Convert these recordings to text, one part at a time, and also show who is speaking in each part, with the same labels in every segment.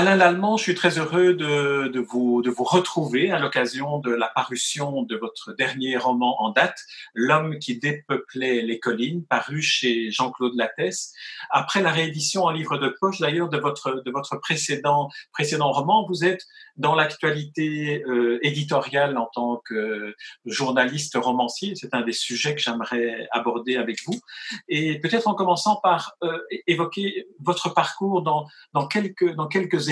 Speaker 1: Alain Lallemand, je suis très heureux de, vous, retrouver à l'occasion de la parution de votre dernier roman en date, L'homme qui dépeuplait les collines, paru chez Jean-Claude Lattès. Après la réédition en livre de poche, d'ailleurs, de votre, de votre précédent, roman, vous êtes dans l'actualité euh, éditoriale en tant que journaliste romancier. C'est un des sujets que j'aimerais aborder avec vous. Et peut-être en commençant par euh, évoquer votre parcours dans, quelques, dans quelques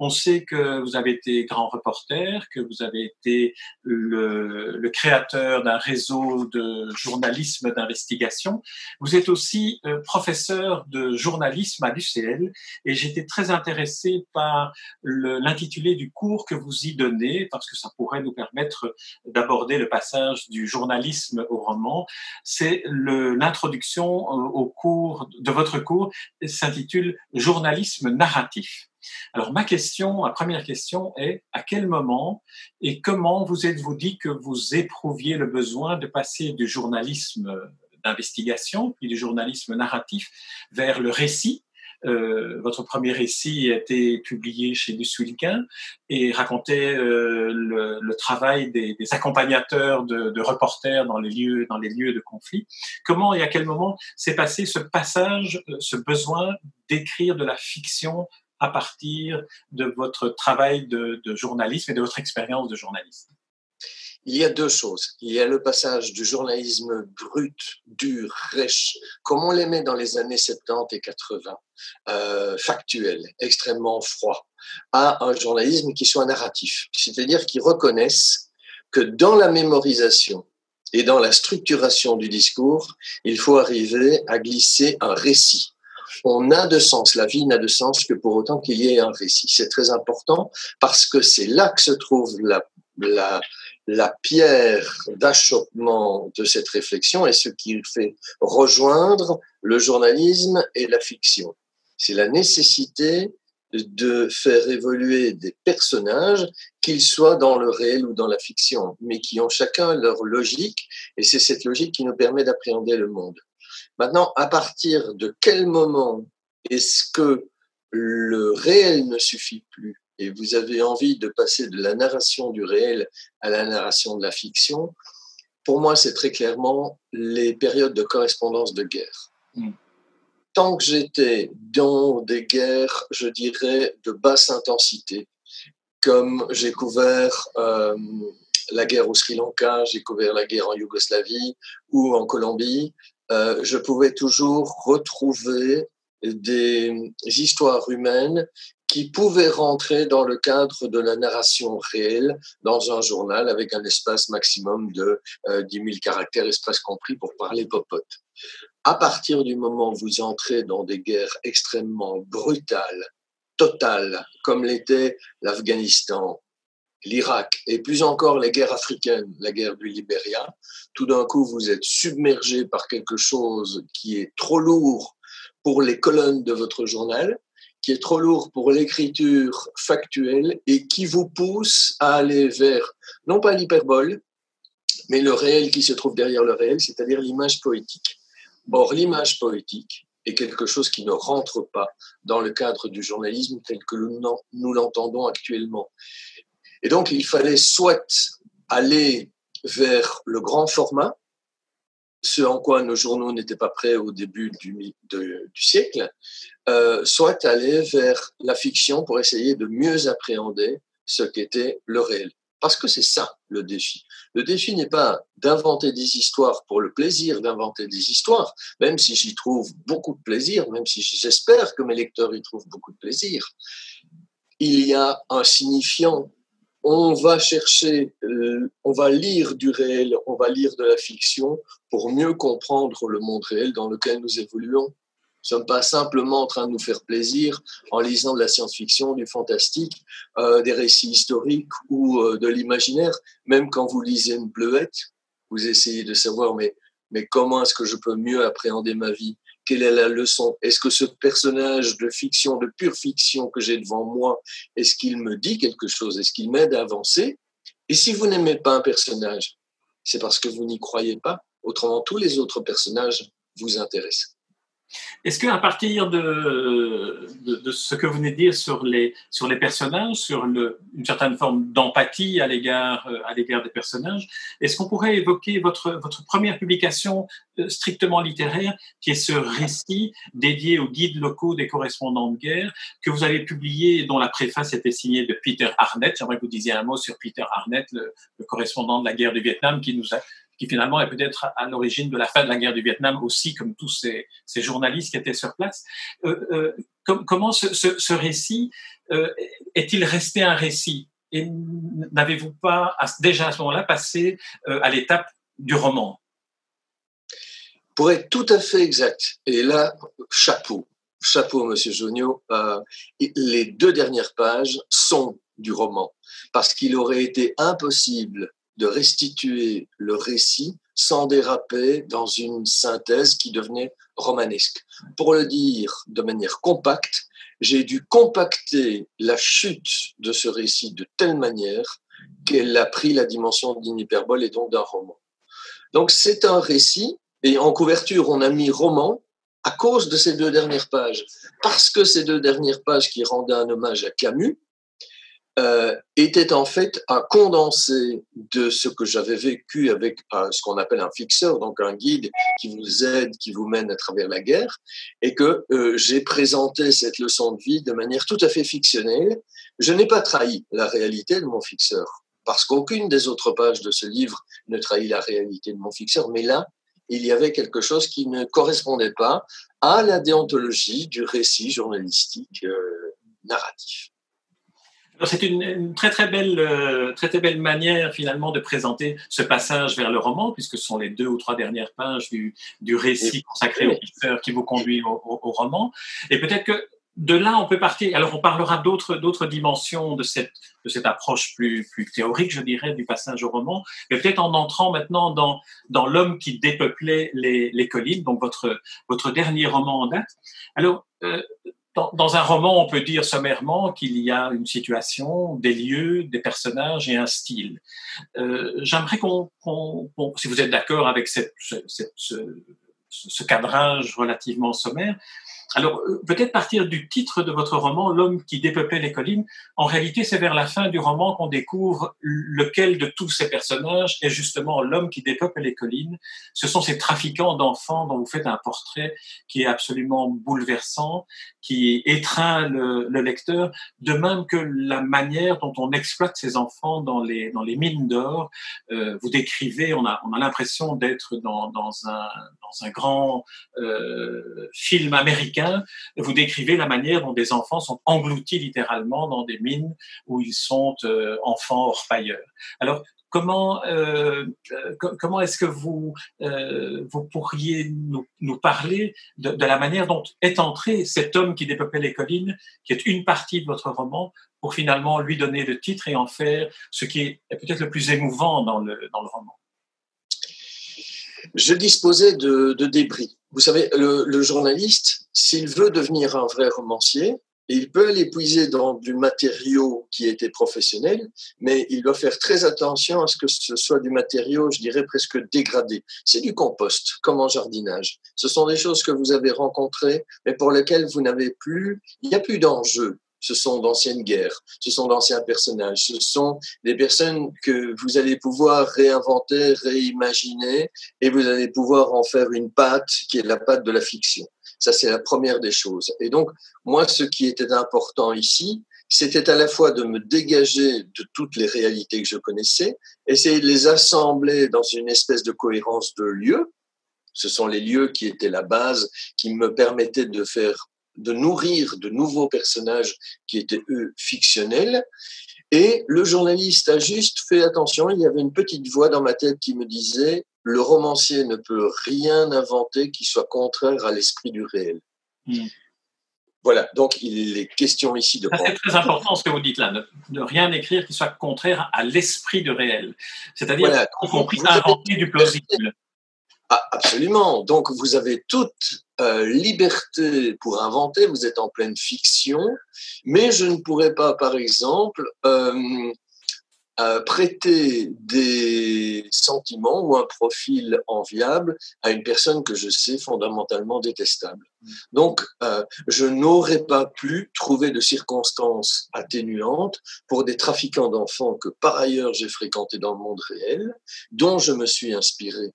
Speaker 1: On sait que vous avez été grand reporter, que vous avez été le, créateur d'un réseau de journalisme d'investigation. Vous êtes aussi euh, professeur de journalisme à l'UCL et j'étais très intéressé par l'intitulé du cours que vous y donnez parce que ça pourrait nous permettre d'aborder le passage du journalisme au roman. C'est l'introduction au cours de votre cours s'intitule Journalisme narratif. Alors ma question, ma première question est à quel moment et comment vous êtes-vous dit que vous éprouviez le besoin de passer du journalisme d'investigation puis du journalisme narratif vers le récit? Euh, votre premier récit a été publié chez Lusulquin et racontait euh, le, travail des, accompagnateurs de, de, reporters dans les lieux dans les lieux de conflit. Comment et à quel moment s'est passé ce passage, euh, ce besoin d'écrire de la fiction à partir de votre travail de, journalisme et de votre expérience de journaliste
Speaker 2: il y a deux choses. Il y a le passage du journalisme brut, dur, rêche, comme on l'aimait dans les années 70 et 80, euh, factuel, extrêmement froid, à un journalisme qui soit narratif, c'est-à-dire qui reconnaisse que dans la mémorisation et dans la structuration du discours, il faut arriver à glisser un récit on a de sens, la vie n'a de sens que pour autant qu'il y ait un récit. C'est très important parce que c'est là que se trouve la, la, la pierre d'achoppement de cette réflexion et ce qui fait rejoindre le journalisme et la fiction. C'est la nécessité de faire évoluer des personnages, qu'ils soient dans le réel ou dans la fiction, mais qui ont chacun leur logique, et c'est cette logique qui nous permet d'appréhender le monde. Maintenant, à partir de quel moment est-ce que le réel ne suffit plus et vous avez envie de passer de la narration du réel à la narration de la fiction Pour moi, c'est très clairement les périodes de correspondance de guerre. Mm. Tant que j'étais dans des guerres, je dirais, de basse intensité, comme j'ai couvert euh, la guerre au Sri Lanka, j'ai couvert la guerre en Yougoslavie ou en Colombie, euh, je pouvais toujours retrouver des histoires humaines qui pouvaient rentrer dans le cadre de la narration réelle dans un journal avec un espace maximum de euh, 10 000 caractères, espace compris pour parler popote. À partir du moment où vous entrez dans des guerres extrêmement brutales, totales, comme l'était l'Afghanistan, l'Irak et plus encore les guerres africaines, la guerre du Libéria, tout d'un coup vous êtes submergé par quelque chose qui est trop lourd pour les colonnes de votre journal, qui est trop lourd pour l'écriture factuelle et qui vous pousse à aller vers, non pas l'hyperbole, mais le réel qui se trouve derrière le réel, c'est-à-dire l'image poétique. Or, l'image poétique est quelque chose qui ne rentre pas dans le cadre du journalisme tel que nous l'entendons actuellement. Et donc, il fallait soit aller vers le grand format, ce en quoi nos journaux n'étaient pas prêts au début du, siècle, euh, soit aller vers la fiction pour essayer de mieux appréhender ce qu'était le réel. Parce que c'est ça le défi. Le défi n'est pas d'inventer des histoires pour le plaisir d'inventer des histoires, même si j'y trouve beaucoup de plaisir, même si j'espère que mes lecteurs y trouvent beaucoup de plaisir. Il y a un signifiant on va chercher, euh, on va lire du réel, on va lire de la fiction pour mieux comprendre le monde réel dans lequel nous évoluons. Nous ne sommes pas simplement en train de nous faire plaisir en lisant de la science-fiction, du fantastique, euh, des récits historiques ou euh, de l'imaginaire. Même quand vous lisez une bleuette, vous essayez de savoir mais, mais comment est-ce que je peux mieux appréhender ma vie quelle est la leçon? Est-ce que ce personnage de fiction, de pure fiction que j'ai devant moi, est-ce qu'il me dit quelque chose? Est-ce qu'il m'aide à avancer? Et si vous n'aimez pas un personnage, c'est parce que vous n'y croyez pas. Autrement, tous les autres personnages vous intéressent.
Speaker 1: Est-ce qu'à partir de, ce que vous venez de dire sur les, personnages, sur une certaine forme d'empathie à l'égard des personnages, est-ce qu'on pourrait évoquer votre, première publication euh, strictement littéraire, qui est ce récit dédié aux guides locaux des correspondants de guerre, que vous avez publié, dont la préface était signée de Peter Arnett. J'aimerais que vous disiez un mot sur Peter Arnett, le correspondant de la guerre du Vietnam, qui nous a qui finalement est peut-être à l'origine de la fin de la guerre du Vietnam aussi, comme tous ces, journalistes qui étaient sur place. Euh, euh, comment ce, récit euh, est-il resté un récit? Et n'avez-vous pas déjà à ce moment-là passé à l'étape du roman?
Speaker 2: Pour être tout à fait exact, et là, chapeau, chapeau, Monsieur Jonio, les deux dernières pages sont du roman, parce qu'il aurait été impossible de restituer le récit sans déraper dans une synthèse qui devenait romanesque. Pour le dire de manière compacte, j'ai dû compacter la chute de ce récit de telle manière qu'elle a pris la dimension d'une hyperbole et donc d'un roman. Donc c'est un récit, et en couverture on a mis roman à cause de ces deux dernières pages. Parce que ces deux dernières pages qui rendaient un hommage à Camus, euh, était en fait un condensé de ce que j'avais vécu avec ce qu'on appelle un fixeur, donc un guide qui vous aide, qui vous mène à travers la guerre, et que euh, j'ai présenté cette leçon de vie de manière tout à fait fictionnelle. Je n'ai pas trahi la réalité de mon fixeur, parce qu'aucune des autres pages de ce livre ne trahit la réalité de mon fixeur, mais là, il y avait quelque chose qui ne correspondait pas à la déontologie du récit journalistique euh, narratif.
Speaker 1: C'est une, très très belle, euh, très très belle manière finalement de présenter ce passage vers le roman, puisque ce sont les deux ou trois dernières pages du, du récit consacré au lecteur qui vous conduit au, au, roman. Et peut-être que de là, on peut partir. Alors, on parlera d'autres d'autres dimensions de cette de cette approche plus plus théorique, je dirais, du passage au roman. Mais peut-être en entrant maintenant dans dans l'homme qui dépeuplait les, les collines, donc votre votre dernier roman en date. Alors, euh, dans, un roman, on peut dire sommairement qu'il y a une situation, des lieux, des personnages et un style. Euh, J'aimerais qu'on, si vous êtes d'accord avec ce, cadrage relativement sommaire, alors, euh, peut-être partir du titre de votre roman, L'homme qui dépeuplait les collines. En réalité, c'est vers la fin du roman qu'on découvre lequel de tous ces personnages est justement l'homme qui dépeuple les collines. Ce sont ces trafiquants d'enfants dont vous faites un portrait qui est absolument bouleversant, qui étreint le, le lecteur, de même que la manière dont on exploite ces enfants dans les, dans les mines d'or. Euh, vous décrivez, on a, on a l'impression d'être dans, dans, un, dans un grand euh, film américain vous décrivez la manière dont des enfants sont engloutis littéralement dans des mines où ils sont euh, enfants orpailleurs. Alors, comment euh, euh, comment est-ce que vous vous pourriez nous, nous parler de, de, la manière dont est entré cet homme qui dépeuplait les collines, qui est une partie de votre roman, pour finalement lui donner le titre et en faire ce qui est peut-être le plus émouvant dans le dans le roman?
Speaker 2: Je disposais de, débris. Vous savez, le, le journaliste, s'il veut devenir un vrai romancier, il peut aller puiser dans du matériau qui était professionnel, mais il doit faire très attention à ce que ce soit du matériau, je dirais, presque dégradé. C'est du compost, comme en jardinage. Ce sont des choses que vous avez rencontrées, mais pour lesquelles vous n'avez plus, il n'y a plus d'enjeu ce sont d'anciennes guerres, ce sont d'anciens personnages, ce sont des personnes que vous allez pouvoir réinventer, réimaginer, et vous allez pouvoir en faire une pâte qui est la pâte de la fiction. Ça, c'est la première des choses. Et donc, moi, ce qui était important ici, c'était à la fois de me dégager de toutes les réalités que je connaissais, essayer de les assembler dans une espèce de cohérence de lieux. Ce sont les lieux qui étaient la base, qui me permettaient de faire de nourrir de nouveaux personnages qui étaient eux fictionnels. Et le journaliste a juste fait attention, il y avait une petite voix dans ma tête qui me disait, le romancier ne peut rien inventer qui soit contraire à l'esprit du réel. Hmm. Voilà, donc il est question ici de...
Speaker 1: C'est très important ce que vous dites là, de, ne rien écrire qui soit contraire à l'esprit du réel. C'est-à-dire, voilà, y compris inventer du plausible.
Speaker 2: Ah, absolument. Donc vous avez toute euh, liberté pour inventer, vous êtes en pleine fiction, mais je ne pourrais pas, par exemple, euh, prêter des sentiments ou un profil enviable à une personne que je sais fondamentalement détestable. Donc, euh, je n'aurais pas pu trouver de circonstances atténuantes pour des trafiquants d'enfants que par ailleurs j'ai fréquentés dans le monde réel, dont je me suis inspiré.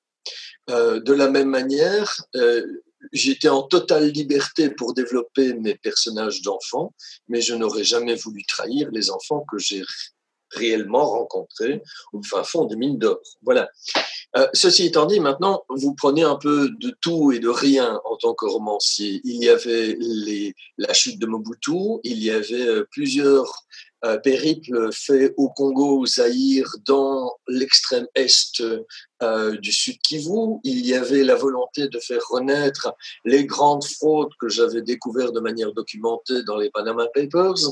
Speaker 2: Euh, de la même manière, euh, j'étais en totale liberté pour développer mes personnages d'enfants, mais je n'aurais jamais voulu trahir les enfants que j'ai réellement rencontrés au fin fond des mines d'or. Voilà. Euh, ceci étant dit, maintenant, vous prenez un peu de tout et de rien en tant que romancier. Il y avait la chute de Mobutu, il y avait euh, plusieurs euh, périple fait au Congo, au Zaïre, dans l'extrême est euh, du Sud Kivu. Il y avait la volonté de faire renaître les grandes fraudes que j'avais découvertes de manière documentée dans les Panama Papers.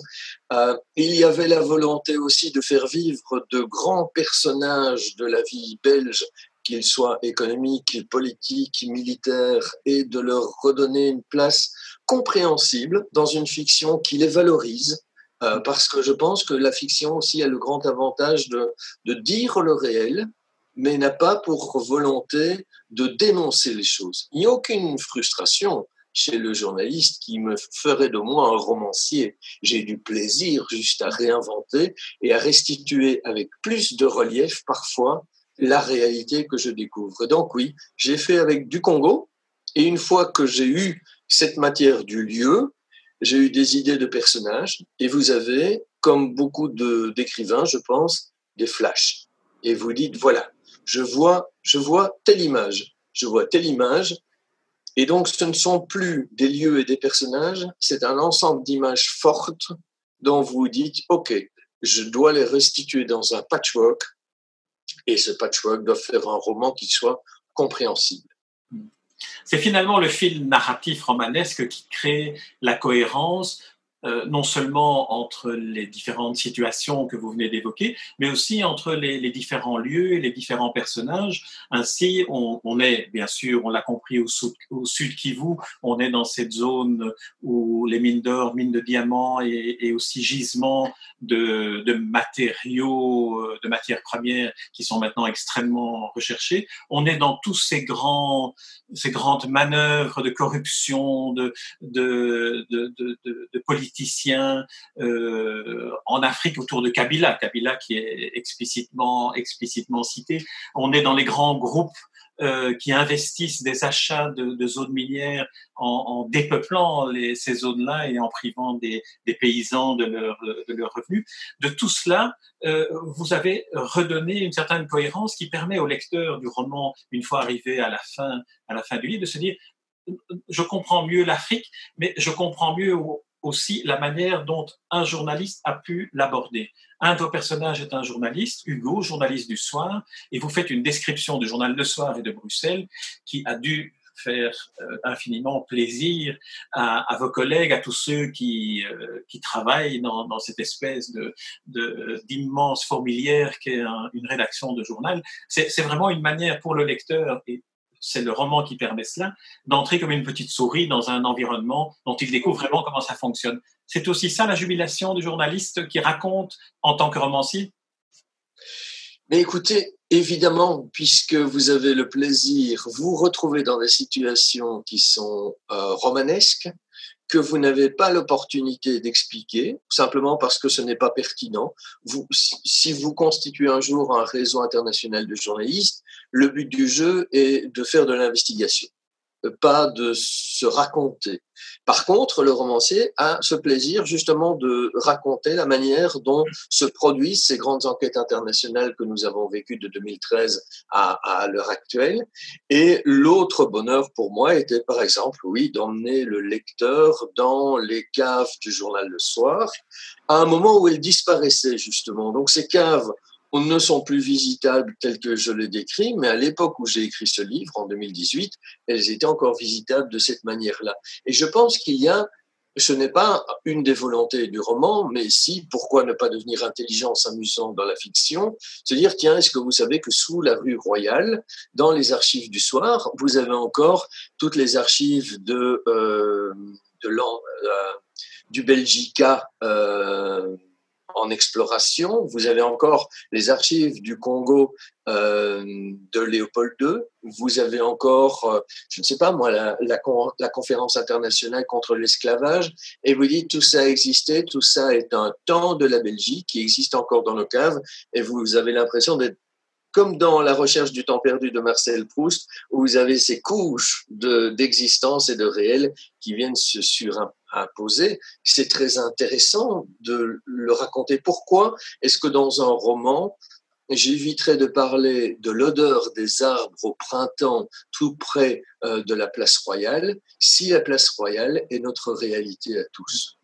Speaker 2: Euh, il y avait la volonté aussi de faire vivre de grands personnages de la vie belge qu'ils soient économiques, politiques, militaires, et de leur redonner une place compréhensible dans une fiction qui les valorise, euh, parce que je pense que la fiction aussi a le grand avantage de, de dire le réel, mais n'a pas pour volonté de dénoncer les choses. Il n'y a aucune frustration chez le journaliste qui me ferait de moi un romancier. J'ai du plaisir juste à réinventer et à restituer avec plus de relief parfois la réalité que je découvre. Donc oui, j'ai fait avec du Congo et une fois que j'ai eu cette matière du lieu, j'ai eu des idées de personnages et vous avez, comme beaucoup d'écrivains, je pense, des flashs. Et vous dites, voilà, je vois, je vois telle image, je vois telle image. Et donc, ce ne sont plus des lieux et des personnages, c'est un ensemble d'images fortes dont vous dites, OK, je dois les restituer dans un patchwork. Et ce patchwork doit faire un roman qui soit compréhensible.
Speaker 1: C'est finalement le fil narratif romanesque qui crée la cohérence euh, non seulement entre les différentes situations que vous venez d'évoquer, mais aussi entre les, différents lieux et les différents personnages. Ainsi, on, est, bien sûr, on l'a compris au sud, au sud Kivu, on est dans cette zone où les mines d'or, mines de diamants et, aussi gisements de, de, matériaux, euh, de matières premières qui sont maintenant extrêmement recherchés. On est dans tous ces grands, ces grandes manœuvres de corruption, de, de, de, de politique euh, en Afrique autour de Kabila, Kabila qui est explicitement, explicitement cité. On est dans les grands groupes euh, qui investissent des achats de, zones minières en, dépeuplant ces zones-là et en privant des, des paysans de leurs de leur revenus. De tout cela, euh, vous avez redonné une certaine cohérence qui permet au lecteur du roman, une fois arrivé à la fin, à la fin du livre, de se dire je comprends mieux l'Afrique, mais je comprends mieux aussi la manière dont un journaliste a pu l'aborder. Un de vos personnages est un journaliste, Hugo, journaliste du soir, et vous faites une description du journal Le Soir et de Bruxelles qui a dû faire euh, infiniment plaisir à, vos collègues, à tous ceux qui, euh, qui travaillent dans, dans, cette espèce de d'immense fourmilière qu'est une rédaction de journal. C'est vraiment une manière pour le lecteur et c'est le roman qui permet cela, d'entrer comme une petite souris dans un environnement dont il découvre vraiment comment ça fonctionne. C'est aussi ça la jubilation du journaliste qui raconte en tant que romancier?
Speaker 2: Mais écoutez, évidemment, puisque vous avez le plaisir, vous retrouvez dans des situations qui sont euh, romanesques, que vous n'avez pas l'opportunité d'expliquer, simplement parce que ce n'est pas pertinent. Si vous constituez un jour un réseau international de journalistes, le but du jeu est de faire de l'investigation pas de se raconter. Par contre, le romancier a ce plaisir justement de raconter la manière dont se produisent ces grandes enquêtes internationales que nous avons vécues de 2013 à, à l'heure actuelle. Et l'autre bonheur pour moi était, par exemple, oui, d'emmener le lecteur dans les caves du journal Le Soir à un moment où elles disparaissaient justement. Donc ces caves ne sont plus visitables telles que je les décris, mais à l'époque où j'ai écrit ce livre, en 2018, elles étaient encore visitables de cette manière-là. Et je pense qu'il y a, ce n'est pas une des volontés du roman, mais si, pourquoi ne pas devenir intelligent amusant dans la fiction, se dire, tiens, est-ce que vous savez que sous la rue Royale, dans les archives du soir, vous avez encore toutes les archives de, euh, de euh, du Belgica, euh, en exploration. Vous avez encore les archives du Congo euh, de Léopold II. Vous avez encore, euh, je ne sais pas moi, la, conférence internationale contre l'esclavage. Et vous dites tout ça existait, tout ça est un temps de la Belgique qui existe encore dans nos caves. Et vous avez l'impression d'être comme dans la recherche du temps perdu de Marcel Proust, où vous avez ces couches d'existence et de réel qui viennent se surimposer. C'est très intéressant de le raconter. Pourquoi est-ce que dans un roman, j'éviterai de parler de l'odeur des arbres au printemps tout près euh, de la place royale, si la place royale est notre réalité à tous?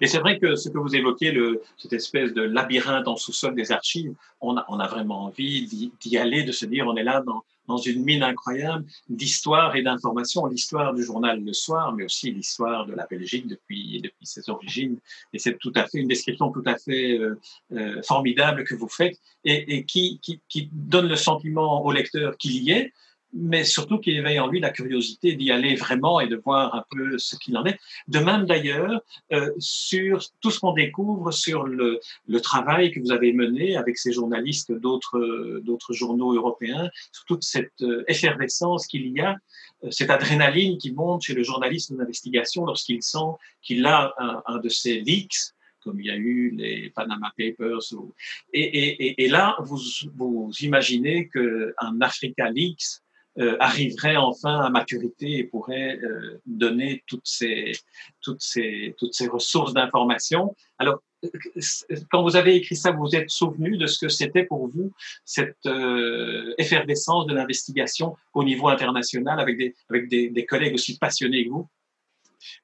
Speaker 1: Et c'est vrai que ce que vous évoquez, le, cette espèce de labyrinthe en sous-sol des archives, on a, on a vraiment envie d'y aller, de se dire on est là dans, dans une mine incroyable d'histoire et d'information, l'histoire du journal Le Soir, mais aussi l'histoire de la Belgique depuis, depuis ses origines. Et c'est tout à fait une description tout à fait euh, euh formidable que vous faites et, et qui, qui, qui donne le sentiment au lecteur qu'il y est, mais surtout qui éveille en lui la curiosité d'y aller vraiment et de voir un peu ce qu'il en est. De même d'ailleurs euh, sur tout ce qu'on découvre sur le, le, travail que vous avez mené avec ces journalistes d'autres d'autres journaux européens, sur toute cette euh, effervescence qu'il y a, euh, cette adrénaline qui monte chez le journaliste d'investigation lorsqu'il sent qu'il a un, un de ces leaks comme il y a eu les Panama Papers. Et, et, et, là, vous, vous imaginez qu'un Africa Leaks euh, arriverait enfin à maturité et pourrait euh, donner toutes ces, toutes ces, toutes ces ressources d'information. Alors, quand vous avez écrit ça, vous vous êtes souvenu de ce que c'était pour vous cette euh, effervescence de l'investigation au niveau international avec des, avec des, des collègues aussi passionnés que vous?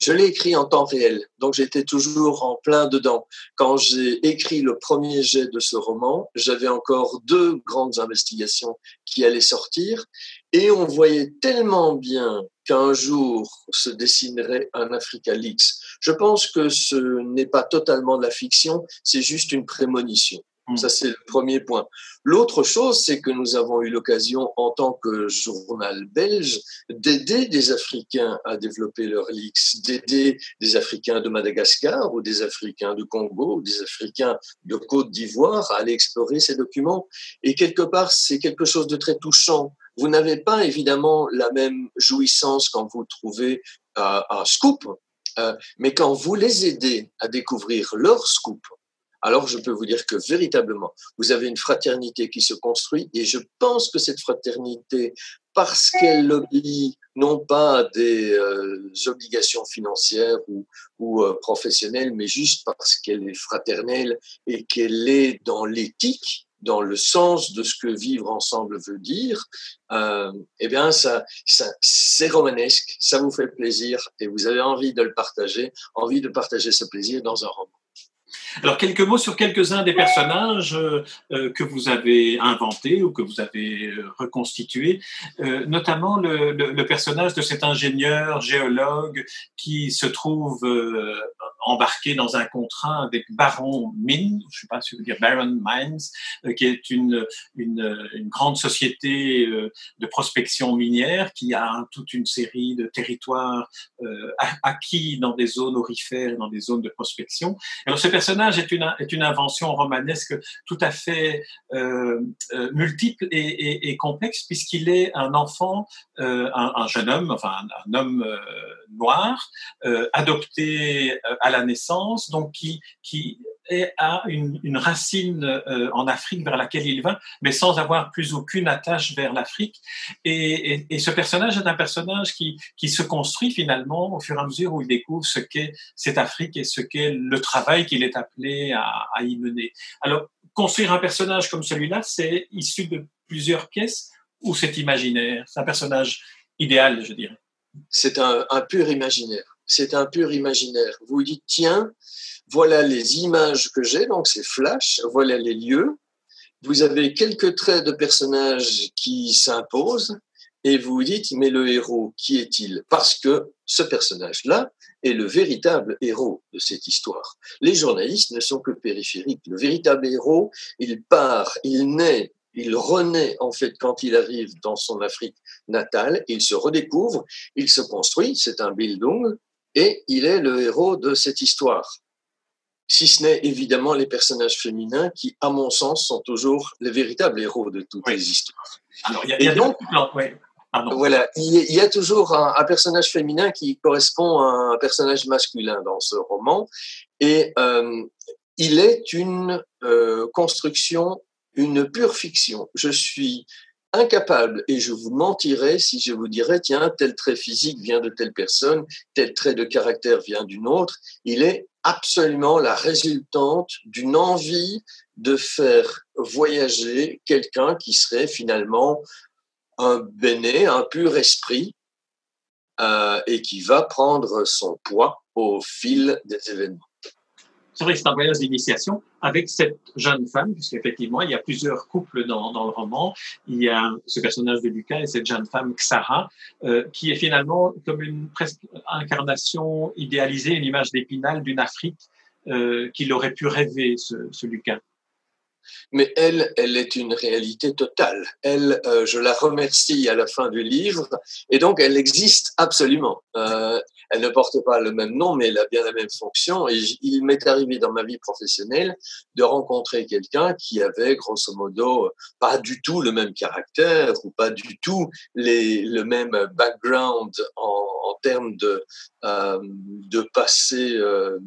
Speaker 2: Je l'ai écrit en temps réel, donc j'étais toujours en plein dedans. Quand j'ai écrit le premier jet de ce roman, j'avais encore deux grandes investigations qui allaient sortir, et on voyait tellement bien qu'un jour se dessinerait un Africa Leaks. Je pense que ce n'est pas totalement de la fiction, c'est juste une prémonition. Hmm. Ça, c'est le premier point. L'autre chose, c'est que nous avons eu l'occasion, en tant que journal belge, d'aider des Africains à développer leurs leaks, d'aider des Africains de Madagascar ou des Africains de Congo ou des Africains de Côte d'Ivoire à aller explorer ces documents. Et quelque part, c'est quelque chose de très touchant. Vous n'avez pas évidemment la même jouissance quand vous trouvez euh, un scoop, euh, mais quand vous les aidez à découvrir leur scoop, alors je peux vous dire que véritablement, vous avez une fraternité qui se construit et je pense que cette fraternité, parce qu'elle oblige non pas à des euh, obligations financières ou, ou euh, professionnelles, mais juste parce qu'elle est fraternelle et qu'elle est dans l'éthique, dans le sens de ce que vivre ensemble veut dire, euh, eh bien, ça, ça c'est romanesque, ça vous fait plaisir et vous avez envie de le partager, envie de partager ce plaisir dans un roman.
Speaker 1: Alors, quelques mots sur quelques-uns des personnages euh, euh, que vous avez inventés ou que vous avez euh, reconstitués, notamment le, personnage de cet ingénieur géologue qui se trouve embarqué dans un contrat avec Baron Mine, je ne sais pas si vous dire Baron Mines, qui est une, une, grande société de prospection minière qui a toute une série de territoires acquis dans des zones orifères, dans des zones de prospection. Est une, est une invention romanesque tout à fait euh, euh, multiple et, complexe puisqu'il est un enfant, euh, un, un, jeune homme, enfin un, homme noir, adopté à la naissance, donc qui a une, une racine euh, en Afrique vers laquelle il va, mais sans avoir plus aucune attache vers l'Afrique. Et, et, et, ce personnage est un personnage qui, qui se construit finalement au fur et à mesure où il découvre ce qu'est cette Afrique et ce qu'est le travail qu'il est appelé à, à y mener. Alors, construire un personnage comme celui-là, c'est issu de plusieurs pièces ou c'est imaginaire? C'est un personnage idéal, je dirais.
Speaker 2: C'est un, un pur imaginaire. C'est un pur imaginaire. Vous dites, tiens, voilà les images que j'ai, donc c'est flash, voilà les lieux. Vous avez quelques traits de personnages qui s'imposent et vous dites, mais le héros, qui est-il? Parce que ce personnage-là est le véritable héros de cette histoire. Les journalistes ne sont que périphériques. Le véritable héros, il part, il naît, il renaît en fait quand il arrive dans son Afrique natale, il se redécouvre, il se construit, c'est un Bildung, et il est le héros de cette histoire. si ce n'est évidemment les personnages féminins qui, à mon sens, sont toujours les véritables héros de toutes les histoires.
Speaker 1: Alors, il y a, donc,
Speaker 2: voilà, il y a toujours un, personnage féminin qui correspond à un personnage masculin dans ce roman, et euh, il est une euh, construction, une pure fiction. Je suis incapable, et je vous mentirais si je vous dirais, tiens, tel trait physique vient de telle personne, tel trait de caractère vient d'une autre. Il est absolument la résultante d'une envie de faire voyager quelqu'un qui serait finalement un béné, un pur esprit, euh, et qui va prendre son poids au fil des événements.
Speaker 1: C'est vrai que c'est un voyage d'initiation avec cette jeune femme, puisqu'effectivement, il y a plusieurs couples dans, le roman. Il y a ce personnage de Lucas et cette jeune femme, Xara, euh, qui est finalement comme une presque incarnation idéalisée, une image d'épinal d'une Afrique euh, qu'il aurait pu rêver, ce, Lucas
Speaker 2: mais elle, elle est une réalité totale. Elle, euh, je la remercie à la fin du livre, et donc elle existe absolument. Elle ne porte pas le même nom, mais elle a bien la même fonction. Et il m'est arrivé dans ma vie professionnelle de rencontrer quelqu'un qui avait, grosso modo, pas du tout le même caractère ou pas du tout le même background en, termes de, euh, passé. Euh,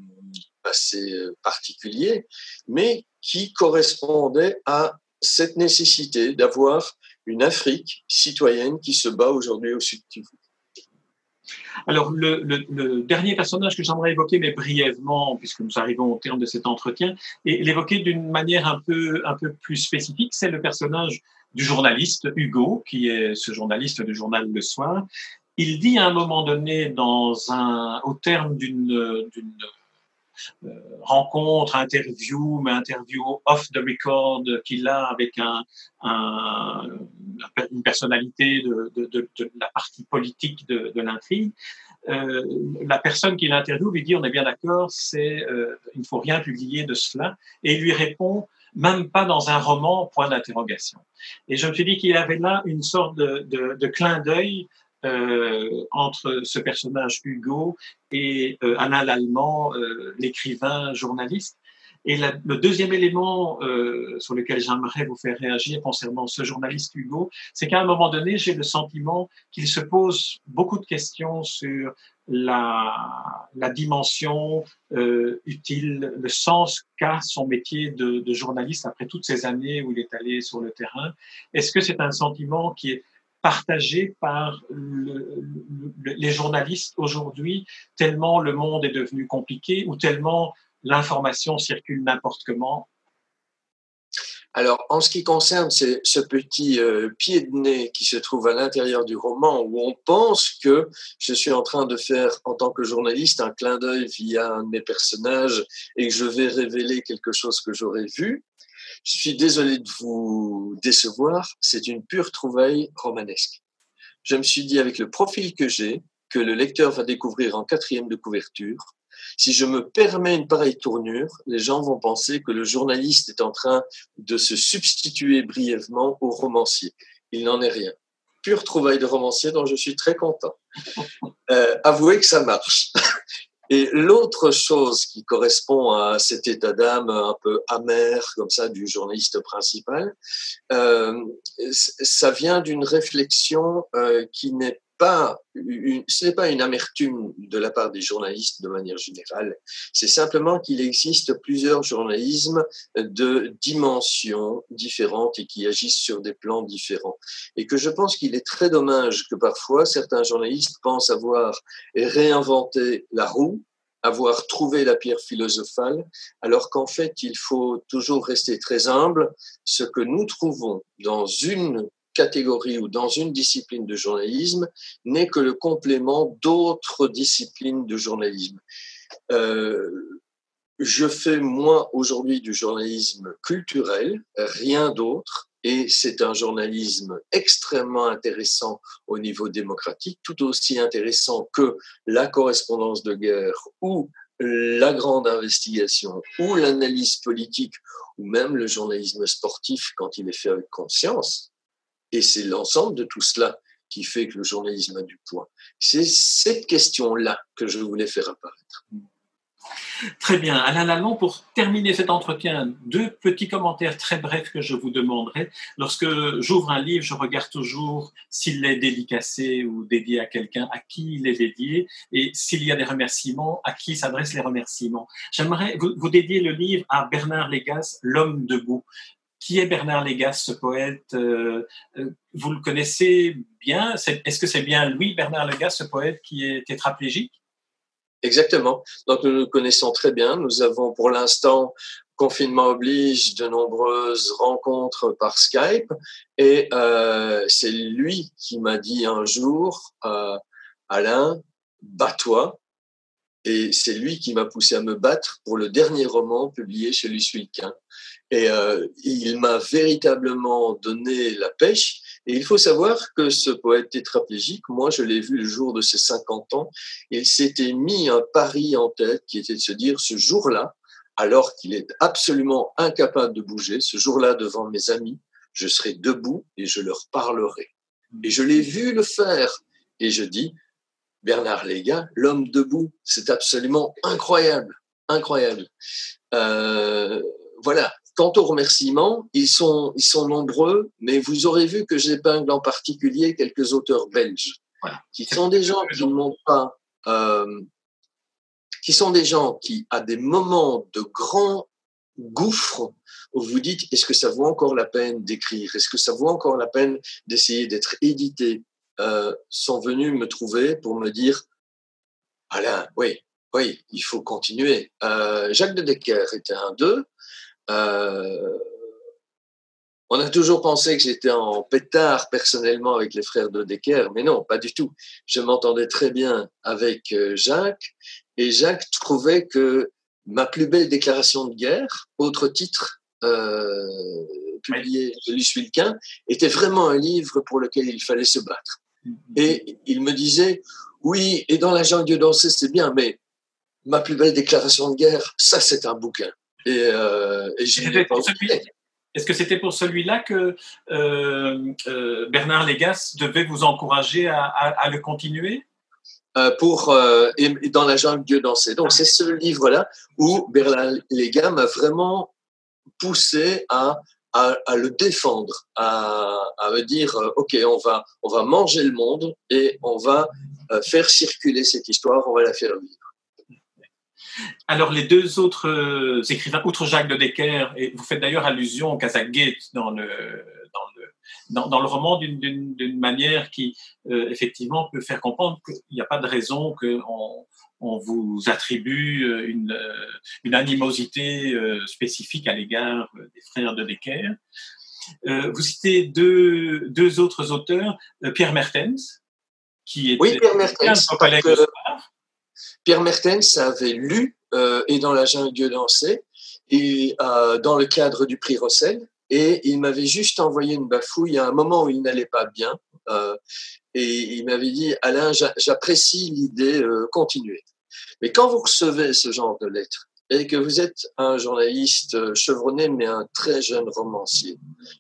Speaker 2: assez particulier, mais qui correspondait à cette nécessité d'avoir une Afrique citoyenne qui se bat aujourd'hui au sud
Speaker 1: alors, le, dernier personnage que j'aimerais évoquer, mais brièvement, puisque nous arrivons au terme de cet entretien, et l'évoquer d'une manière un peu, un peu plus spécifique, c'est le personnage du journaliste Hugo, qui est ce journaliste du journal Le Soir. Il dit à un moment donné, dans un, au terme d'une euh, rencontre, interview, mais interview off the record qu'il a avec un, un, une personnalité de, la partie politique de, l'intrigue. Euh, la personne qui l'interviewe lui dit on est bien d'accord, c'est euh, il ne faut rien publier de cela, et il lui répond même pas dans un roman, point d'interrogation. Et je me suis dit qu'il avait là une sorte de, clin d'œil entre ce personnage Hugo et euh, Alain Lallemand, euh, l'écrivain journaliste. Et le deuxième élément euh, sur lequel j'aimerais vous faire réagir concernant ce journaliste Hugo, c'est qu'à un moment donné, j'ai le sentiment qu'il se pose beaucoup de questions sur la, dimension euh, utile, le sens qu'a son métier de, journaliste après toutes ces années où il est allé sur le terrain. Est-ce que c'est un sentiment qui est partagé par les journalistes aujourd'hui, tellement le monde est devenu compliqué ou tellement l'information circule n'importe comment
Speaker 2: alors, en ce qui concerne ce, petit euh, pied de nez qui se trouve à l'intérieur du roman, où on pense que je suis en train de faire, en tant que journaliste, un clin d'œil via un de mes personnages et que je vais révéler quelque chose que j'aurais vu, je suis désolé de vous décevoir, c'est une pure trouvaille romanesque. Je me suis dit avec le profil que j'ai, que le lecteur va découvrir en quatrième de couverture, si je me permets une pareille tournure, les gens vont penser que le journaliste est en train de se substituer brièvement au romancier. Il n'en est rien. Pure trouvaille de romancier dont je suis très content. Euh, avouez que ça marche. Et l'autre chose qui correspond à cet état d'âme un peu amer, comme ça, du journaliste principal, euh, ça vient d'une réflexion euh, qui n'est pas une, ce n'est pas une amertume de la part des journalistes de manière générale. C'est simplement qu'il existe plusieurs journalismes de dimensions différentes et qui agissent sur des plans différents. Et que je pense qu'il est très dommage que parfois certains journalistes pensent avoir réinventé la roue avoir trouvé la pierre philosophale, alors qu'en fait, il faut toujours rester très humble. Ce que nous trouvons dans une catégorie ou dans une discipline de journalisme n'est que le complément d'autres disciplines de journalisme. Euh, je fais moi aujourd'hui du journalisme culturel, rien d'autre, et c'est un journalisme extrêmement intéressant au niveau démocratique, tout aussi intéressant que la correspondance de guerre ou la grande investigation ou l'analyse politique ou même le journalisme sportif quand il est fait avec conscience. Et c'est l'ensemble de tout cela qui fait que le journalisme a du poids. C'est cette question-là que je voulais faire apparaître.
Speaker 1: Très bien. Alain Lalonde, pour terminer cet entretien, deux petits commentaires très brefs que je vous demanderai. Lorsque j'ouvre un livre, je regarde toujours s'il est dédicacé ou dédié à quelqu'un, à qui il est dédié, et s'il y a des remerciements, à qui s'adressent les remerciements. J'aimerais vous, vous dédier le livre à Bernard Légas, L'homme debout. Qui est Bernard Légas, ce poète euh, euh, Vous le connaissez bien? Est-ce que c'est bien lui, Bernard Légas, ce poète qui est tétraplégique?
Speaker 2: Exactement. Donc nous nous connaissons très bien. Nous avons pour l'instant, confinement oblige, de nombreuses rencontres par Skype. Et euh, c'est lui qui m'a dit un jour, Alain, bats-toi. Et c'est lui qui m'a poussé à me battre pour le dernier roman publié chez Luce Wilquin. Et euh, il m'a véritablement donné la pêche. Et il faut savoir que ce poète tétraplégique, moi, je l'ai vu le jour de ses 50 ans, il s'était mis un pari en tête qui était de se dire ce jour-là, alors qu'il est absolument incapable de bouger, ce jour-là devant mes amis, je serai debout et je leur parlerai. Et je l'ai vu le faire. Et je dis, Bernard Légat, l'homme debout, c'est absolument incroyable, incroyable. Euh, voilà, Quant aux remerciements, ils sont, ils sont nombreux, mais vous aurez vu que j'épingle en particulier quelques auteurs belges, qui sont des gens qui n'ont pas, euh, qui sont des gens qui, à des moments de grand gouffre, où vous dites, est-ce que ça vaut encore la peine d'écrire? Est-ce que ça vaut encore la peine d'essayer d'être édité? Euh, sont venus me trouver pour me dire, Alain, oui, oui, il faut continuer. Euh, Jacques de Decker était un d'eux. Euh, on a toujours pensé que j'étais en pétard personnellement avec les frères de Decker, mais non, pas du tout. Je m'entendais très bien avec euh, Jacques et Jacques trouvait que ma plus belle déclaration de guerre, autre titre euh, publié de Luce Wilquin, était vraiment un livre pour lequel il fallait se battre. Mm-hmm. Et il me disait, oui, et dans la jungle danser, c'est bien, mais ma plus belle déclaration de guerre, ça c'est un bouquin. Et, euh,
Speaker 1: Est-ce que c'était pour celui-là? Que euh, euh, Bernard Légas devait vous encourager à, le continuer?
Speaker 2: Pour et dans la jungle Dieu danser. Donc c'est ce livre-là où Bernard Légas m'a vraiment poussé à, à, le défendre, à, à, me dire ok on va on va manger le monde et on va faire circuler cette histoire, on va la faire vivre.
Speaker 1: Alors, les deux autres euh, écrivains, outre Jacques de Decker, et vous faites d'ailleurs allusion au Kazakh dans le, dans le, dans, le roman d'une manière qui, euh, effectivement, peut faire comprendre qu'il n'y a pas de raison qu'on on vous attribue euh, une, une animosité spécifique à l'égard des frères de Decker. vous citez deux, deux autres auteurs, Pierre Mertens, qui était
Speaker 2: oui, Pierre Mertens, Pierre Mertens avait lu euh, Et dans la jungle Dieu dansait, et, euh, dans le cadre du prix Rossel, et il m'avait juste envoyé une bafouille à un moment où il n'allait pas bien, euh, et il m'avait dit Alain, j'apprécie l'idée, continuez. Mais quand vous recevez ce genre de lettres, et que vous êtes un journaliste euh, chevronné, mais un très jeune romancier,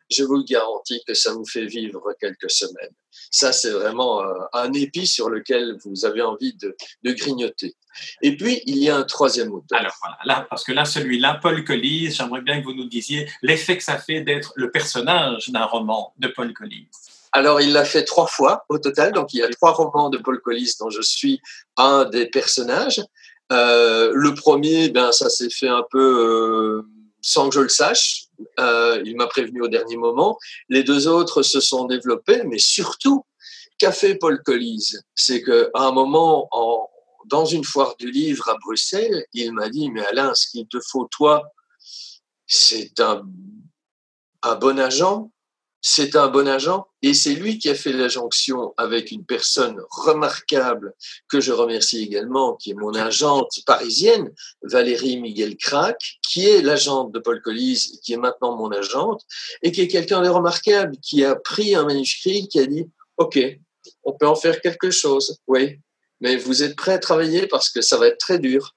Speaker 2: je vous le garantis que ça vous fait vivre quelques semaines. Ça, c'est vraiment euh, un épi sur lequel vous avez envie de, de, grignoter. Et puis, il y a un troisième auteur.
Speaker 1: Alors, voilà, là, parce que là, celui-là, Paul Collis, j'aimerais bien que vous nous disiez l'effet que ça fait d'être le personnage d'un roman de Paul Collis.
Speaker 2: Alors, il l'a fait trois fois au total. Donc, il y a trois romans de Paul Collis dont je suis un des personnages. Euh, le premier, ben, ça s'est fait un peu euh, sans que je le sache. Euh, il m'a prévenu au dernier moment. Les deux autres se sont développés, mais surtout, qu'a fait Paul Collis C'est qu'à un moment, en, dans une foire du livre à Bruxelles, il m'a dit, mais Alain, ce qu'il te faut, toi, c'est un, un bon agent, c'est un bon agent et c'est lui qui a fait la jonction avec une personne remarquable que je remercie également, qui est mon agente parisienne, Valérie Miguel Crac, qui est l'agente de Paul Collis, qui est maintenant mon agente, et qui est quelqu'un de remarquable, qui a pris un manuscrit, qui a dit, OK, on peut en faire quelque chose, oui, mais vous êtes prêt à travailler parce que ça va être très dur.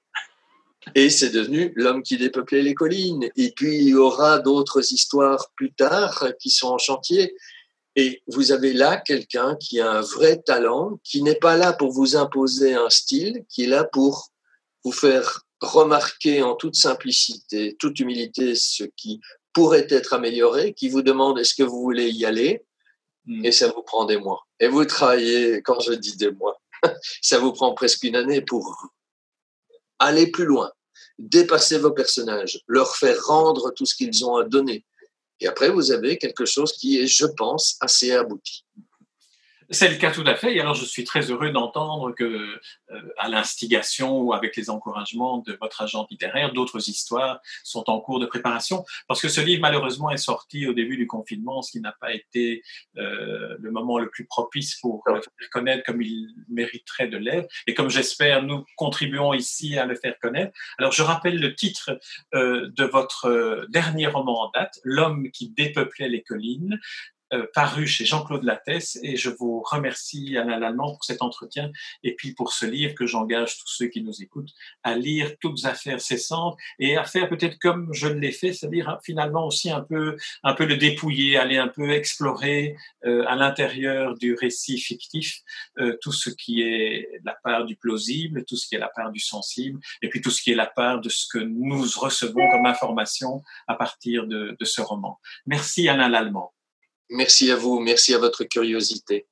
Speaker 2: Et c'est devenu l'homme qui dépeuplait les collines. Et puis, il y aura d'autres histoires plus tard qui sont en chantier. Et vous avez là quelqu'un qui a un vrai talent, qui n'est pas là pour vous imposer un style, qui est là pour vous faire remarquez en toute simplicité, toute humilité ce qui pourrait être amélioré, qui vous demande est-ce que vous voulez y aller, hmm. et ça vous prend des mois. Et vous travaillez, quand je dis des mois, ça vous prend presque une année pour aller plus loin, dépasser vos personnages, leur faire rendre tout ce qu'ils ont à donner. Et après, vous avez quelque chose qui est, je pense, assez abouti.
Speaker 1: C'est le cas tout à fait. Et alors, je suis très heureux d'entendre que, euh, à l'instigation ou avec les encouragements de votre agent littéraire, d'autres histoires sont en cours de préparation. Parce que ce livre, malheureusement, est sorti au début du confinement, ce qui n'a pas été euh, le moment le plus propice pour le faire connaître comme il mériterait de l'être. Et comme j'espère, nous contribuons ici à le faire connaître. Alors, je rappelle le titre euh, de votre dernier roman en date, L'homme qui dépeuplait les collines. Euh, paru chez Jean-Claude Lattès et je vous remercie Alain Lallemand pour cet entretien et puis pour ce livre que j'engage tous ceux qui nous écoutent à lire toutes affaires cessantes et à faire peut-être comme je l'ai fait, c'est-à-dire hein, finalement aussi un peu un peu le dépouiller, aller un peu explorer euh, à l'intérieur du récit fictif euh, tout ce qui est la part du plausible, tout ce qui est la part du sensible et puis tout ce qui est la part de ce que nous recevons comme information à partir de, de ce roman. Merci Alain Lallemand.
Speaker 2: Merci à vous, merci à votre curiosité.